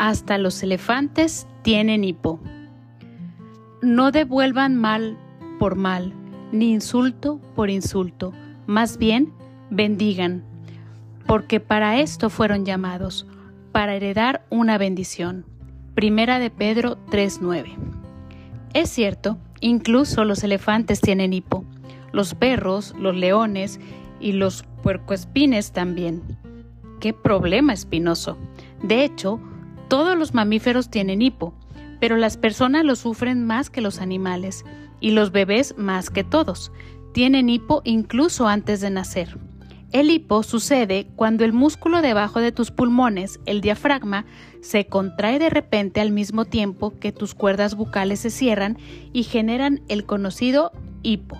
Hasta los elefantes tienen hipo. No devuelvan mal por mal, ni insulto por insulto, más bien bendigan, porque para esto fueron llamados, para heredar una bendición. Primera de Pedro 3:9. Es cierto, incluso los elefantes tienen hipo, los perros, los leones y los puercoespines también. ¡Qué problema espinoso! De hecho, todos los mamíferos tienen hipo, pero las personas lo sufren más que los animales y los bebés más que todos. Tienen hipo incluso antes de nacer. El hipo sucede cuando el músculo debajo de tus pulmones, el diafragma, se contrae de repente al mismo tiempo que tus cuerdas bucales se cierran y generan el conocido hipo.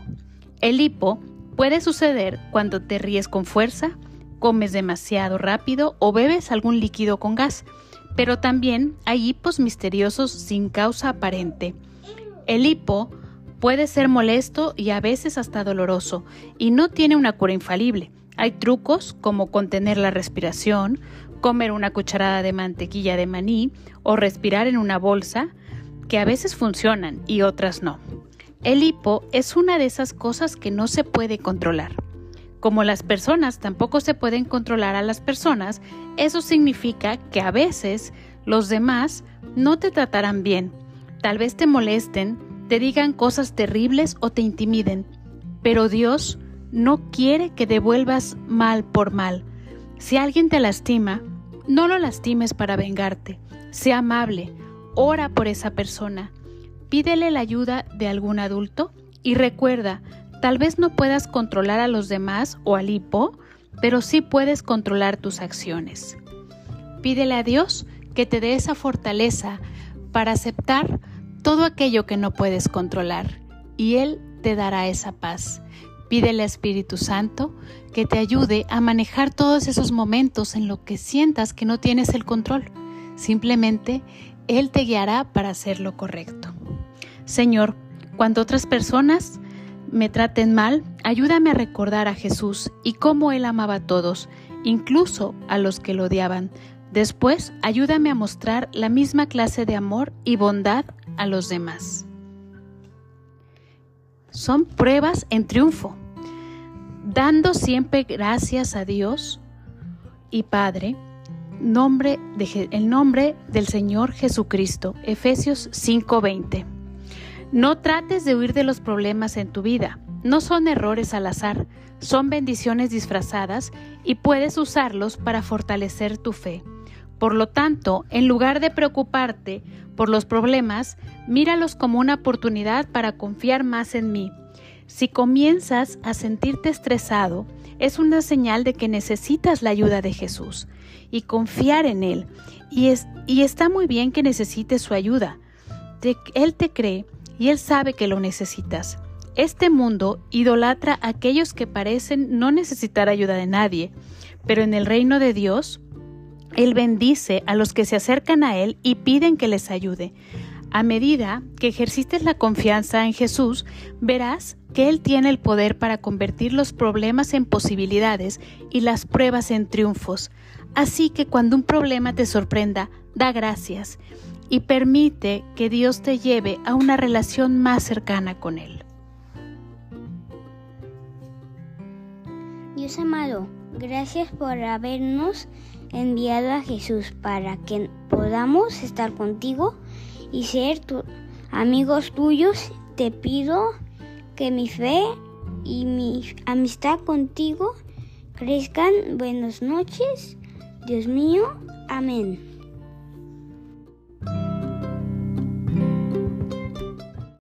El hipo puede suceder cuando te ríes con fuerza, comes demasiado rápido o bebes algún líquido con gas pero también hay hipos misteriosos sin causa aparente. El hipo puede ser molesto y a veces hasta doloroso, y no tiene una cura infalible. Hay trucos como contener la respiración, comer una cucharada de mantequilla de maní o respirar en una bolsa, que a veces funcionan y otras no. El hipo es una de esas cosas que no se puede controlar. Como las personas tampoco se pueden controlar a las personas, eso significa que a veces los demás no te tratarán bien. Tal vez te molesten, te digan cosas terribles o te intimiden. Pero Dios no quiere que devuelvas mal por mal. Si alguien te lastima, no lo lastimes para vengarte. Sea amable, ora por esa persona, pídele la ayuda de algún adulto y recuerda, Tal vez no puedas controlar a los demás o al hipo, pero sí puedes controlar tus acciones. Pídele a Dios que te dé esa fortaleza para aceptar todo aquello que no puedes controlar y Él te dará esa paz. Pídele a Espíritu Santo que te ayude a manejar todos esos momentos en los que sientas que no tienes el control. Simplemente Él te guiará para hacer lo correcto. Señor, cuando otras personas me traten mal, ayúdame a recordar a Jesús y cómo Él amaba a todos, incluso a los que lo odiaban. Después, ayúdame a mostrar la misma clase de amor y bondad a los demás. Son pruebas en triunfo, dando siempre gracias a Dios y Padre, nombre el nombre del Señor Jesucristo. Efesios 5:20. No trates de huir de los problemas en tu vida. No son errores al azar, son bendiciones disfrazadas y puedes usarlos para fortalecer tu fe. Por lo tanto, en lugar de preocuparte por los problemas, míralos como una oportunidad para confiar más en mí. Si comienzas a sentirte estresado, es una señal de que necesitas la ayuda de Jesús y confiar en Él. Y, y está muy bien que necesites su ayuda. él te cree y Él sabe que lo necesitas. Este mundo idolatra a aquellos que parecen no necesitar ayuda de nadie, pero en el reino de Dios, Él bendice a los que se acercan a Él y piden que les ayude. A medida que ejercites la confianza en Jesús, verás que Él tiene el poder para convertir los problemas en posibilidades y las pruebas en triunfos. Así que cuando un problema te sorprenda, da gracias y permite que Dios te lleve a una relación más cercana con Él. Dios amado, gracias por habernos enviado a Jesús para que podamos estar contigo y ser amigos tuyos. Te pido que mi fe y mi amistad contigo crezcan. Buenas noches, Dios mío. Amén.